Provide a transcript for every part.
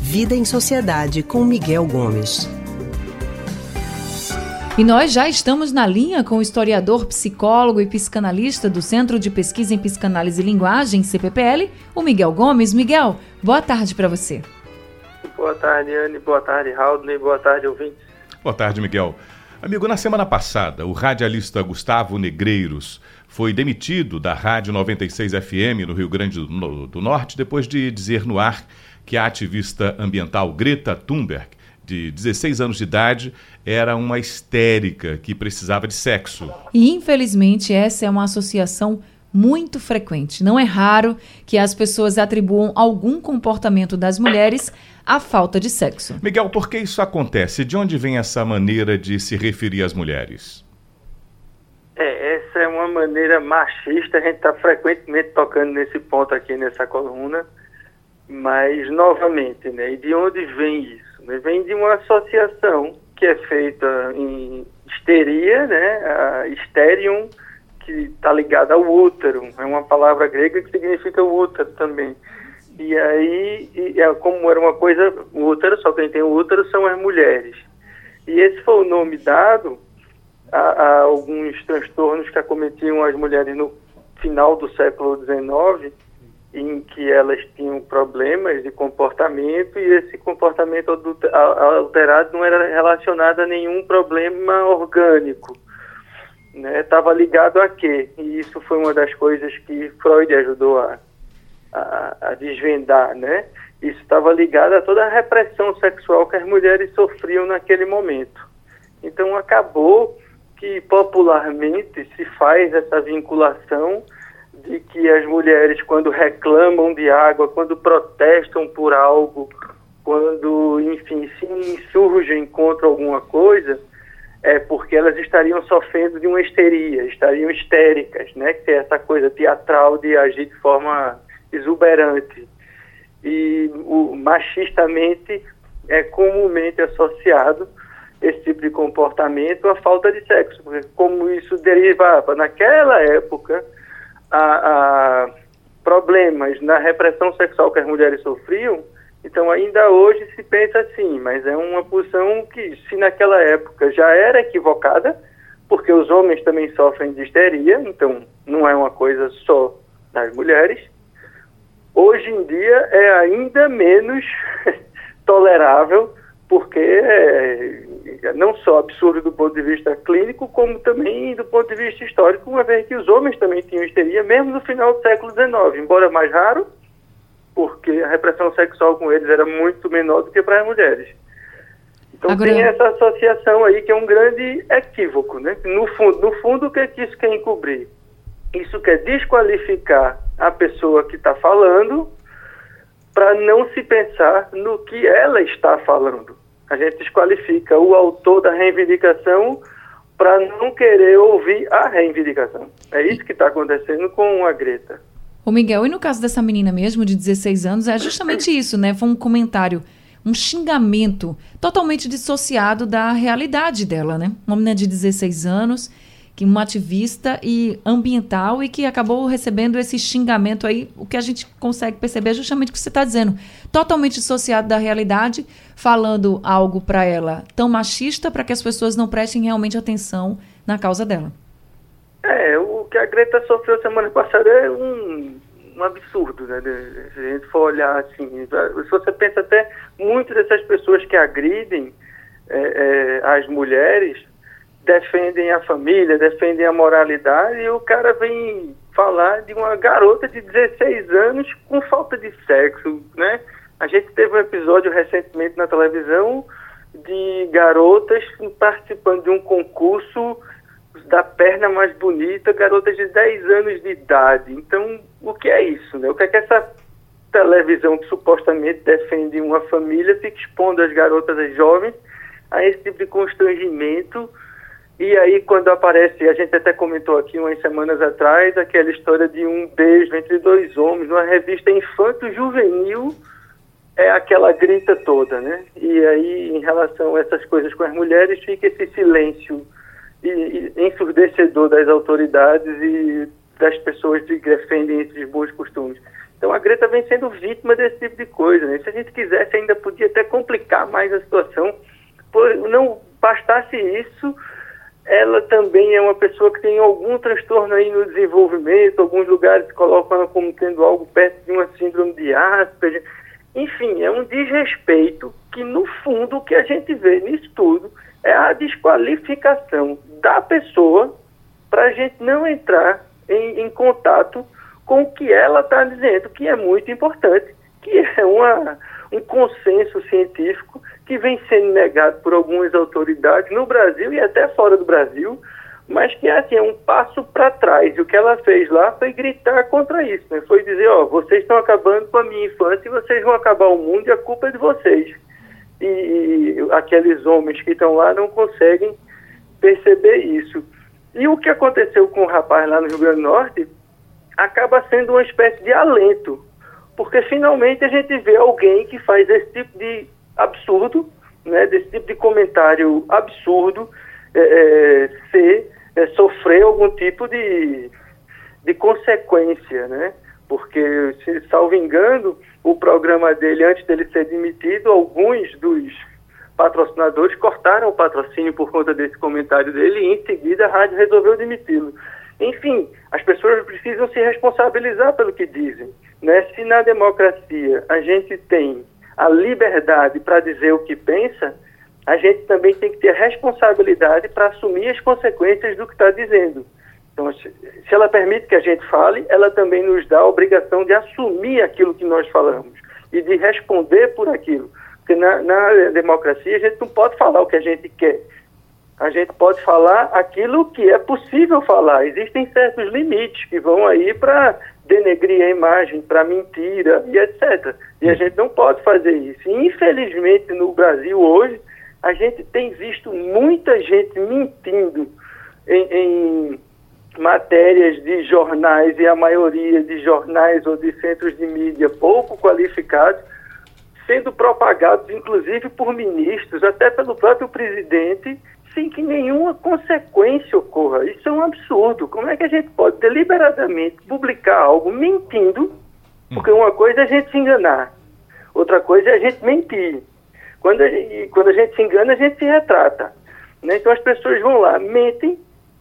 Vida em Sociedade com Miguel Gomes. E nós já estamos na linha com o historiador, psicólogo e psicanalista do Centro de Pesquisa em Psicanálise e Linguagem, CPPL, o Miguel Gomes. Miguel, boa tarde para você. Boa tarde, Anne. Boa tarde, Raul. Boa tarde, ouvintes. Boa tarde, Miguel. Amigo, na semana passada, o radialista Gustavo Negreiros foi demitido da Rádio 96 FM no Rio Grande do Norte depois de dizer no ar que a ativista ambiental Greta Thunberg de 16 anos de idade era uma histérica que precisava de sexo. E infelizmente essa é uma associação muito frequente. Não é raro que as pessoas atribuam algum comportamento das mulheres à falta de sexo. Miguel, por que isso acontece? De onde vem essa maneira de se referir às mulheres? É, é maneira machista, a gente está frequentemente tocando nesse ponto aqui nessa coluna, mas novamente, né? E de onde vem isso? Né? Vem de uma associação que é feita em histeria, né? A hysterium, que está ligada ao útero. É uma palavra grega que significa útero também. E aí, e, é, como era uma coisa, útero, só quem tem o útero são as mulheres. E esse foi o nome dado a, a alguns transtornos que acometiam as mulheres no final do século XIX, em que elas tinham problemas de comportamento e esse comportamento alterado não era relacionado a nenhum problema orgânico. Estava né? ligado a quê? E isso foi uma das coisas que Freud ajudou a, a, a desvendar, né? Isso estava ligado a toda a repressão sexual que as mulheres sofriam naquele momento. Então acabou que popularmente se faz essa vinculação de que as mulheres, quando reclamam de água, quando protestam por algo, quando, enfim, se insurgem contra alguma coisa, é porque elas estariam sofrendo de uma histeria, estariam histéricas, né? Que é essa coisa teatral de agir de forma exuberante. E o, machistamente é comumente associado esse tipo de comportamento à falta de sexo, porque como isso derivava naquela época a, a problemas na repressão sexual que as mulheres sofriam, então ainda hoje se pensa assim, mas é uma posição que, se naquela época já era equivocada, porque os homens também sofrem de histeria, então não é uma coisa só das mulheres, hoje em dia é ainda menos tolerável, porque é, não só absurdo do ponto de vista clínico, como também do ponto de vista histórico, uma vez que os homens também tinham histeria, mesmo no final do século XIX, embora mais raro, porque a repressão sexual com eles era muito menor do que para as mulheres. Então Agora... tem essa associação aí que é um grande equívoco, né? No fundo, no fundo, o que, é que isso quer encobrir? Isso quer desqualificar a pessoa que está falando para não se pensar no que ela está falando. A gente desqualifica o autor da reivindicação para não querer ouvir a reivindicação. É isso que está acontecendo com a Greta. O Miguel, e no caso dessa menina mesmo, de 16 anos, é justamente isso, né? Foi um comentário, um xingamento totalmente dissociado da realidade dela, né? Uma menina de 16 anos que uma ativista e ambiental e que acabou recebendo esse xingamento aí, o que a gente consegue perceber é justamente o que você está dizendo, totalmente dissociado da realidade, falando algo para ela tão machista para que as pessoas não prestem realmente atenção na causa dela. É, o que a Greta sofreu semana passada é um, um absurdo, né? Se a gente for olhar assim, se você pensa até muitas dessas pessoas que agridem é, é, as mulheres defendem a família, defendem a moralidade, e o cara vem falar de uma garota de 16 anos com falta de sexo, né? A gente teve um episódio recentemente na televisão de garotas participando de um concurso da perna mais bonita, garotas de 10 anos de idade. Então, o que é isso, né? O que é que essa televisão que supostamente defende uma família fica expondo as garotas, as jovens, a esse tipo de constrangimento e aí, quando aparece, a gente até comentou aqui umas semanas atrás, aquela história de um beijo entre dois homens, numa revista infanto-juvenil, é aquela grita toda, né? E aí, em relação a essas coisas com as mulheres, fica esse silêncio ensurdecedor das autoridades e das pessoas que defendem esses bons costumes. Então, Greta vem sendo vítima desse tipo de coisa. Né? Se a gente quisesse, ainda podia até complicar mais a situação. Por não bastasse isso, ela também é uma pessoa que tem algum transtorno aí no desenvolvimento, alguns lugares colocam ela como tendo algo perto de uma síndrome de Asperger. Enfim, é um desrespeito que, no fundo, o que a gente vê nisso tudo é a desqualificação da pessoa para a gente não entrar em, em contato com o que ela está dizendo, que é muito importante, que é uma, um consenso científico que vem sendo negado por algumas autoridades no Brasil e até fora do Brasil, mas que assim, é um passo para trás. E o que ela fez lá foi gritar contra isso, né? foi dizer, ó, vocês estão acabando com a minha infância e vocês vão acabar o mundo e a culpa é de vocês. E, e aqueles homens que estão lá não conseguem perceber isso. E o que aconteceu com o rapaz lá no Rio Grande do Norte acaba sendo uma espécie de alento, porque finalmente a gente vê alguém que faz esse tipo de absurdo, né, desse tipo de comentário absurdo, é, é, ser, é, sofrer algum tipo de, de consequência, né? Porque, se, salvo engano, o programa dele, antes dele ser demitido, alguns dos patrocinadores cortaram o patrocínio por conta desse comentário dele e, em seguida, a rádio resolveu demiti-lo. Enfim, as pessoas precisam se responsabilizar pelo que dizem. Né? Se na democracia a gente tem a liberdade para dizer o que pensa, a gente também tem que ter responsabilidade para assumir as consequências do que está dizendo. Então, se ela permite que a gente fale, ela também nos dá a obrigação de assumir aquilo que nós falamos e de responder por aquilo. Porque na, na democracia a gente não pode falar o que a gente quer. A gente pode falar aquilo que é possível falar. Existem certos limites que vão aí para denegrir a imagem, para mentira e etc. E a gente não pode fazer isso. E, infelizmente, no Brasil hoje, a gente tem visto muita gente mentindo em, em matérias de jornais, e a maioria de jornais ou de centros de mídia pouco qualificados, sendo propagados, inclusive, por ministros, até pelo próprio presidente, sem que nenhuma consequência ocorra. Isso é um absurdo. Como é que a gente pode deliberadamente publicar algo mentindo? Porque uma coisa é a gente se enganar, outra coisa é a gente mentir. Quando a gente, quando a gente se engana, a gente se retrata. Né? Então as pessoas vão lá, mentem,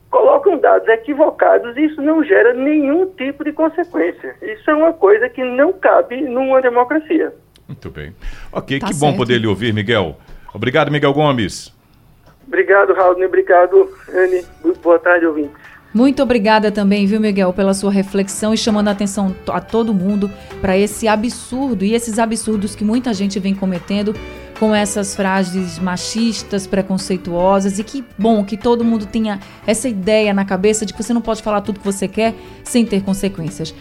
colocam dados equivocados e isso não gera nenhum tipo de consequência. Isso é uma coisa que não cabe numa democracia. Muito bem. Ok, tá que certo. bom poder lhe ouvir, Miguel. Obrigado, Miguel Gomes. Obrigado, Raul. Obrigado, Anne. Boa tarde, ouvintes. Muito obrigada também, viu, Miguel, pela sua reflexão e chamando a atenção a todo mundo para esse absurdo e esses absurdos que muita gente vem cometendo com essas frases machistas, preconceituosas e que bom que todo mundo tenha essa ideia na cabeça de que você não pode falar tudo que você quer sem ter consequências.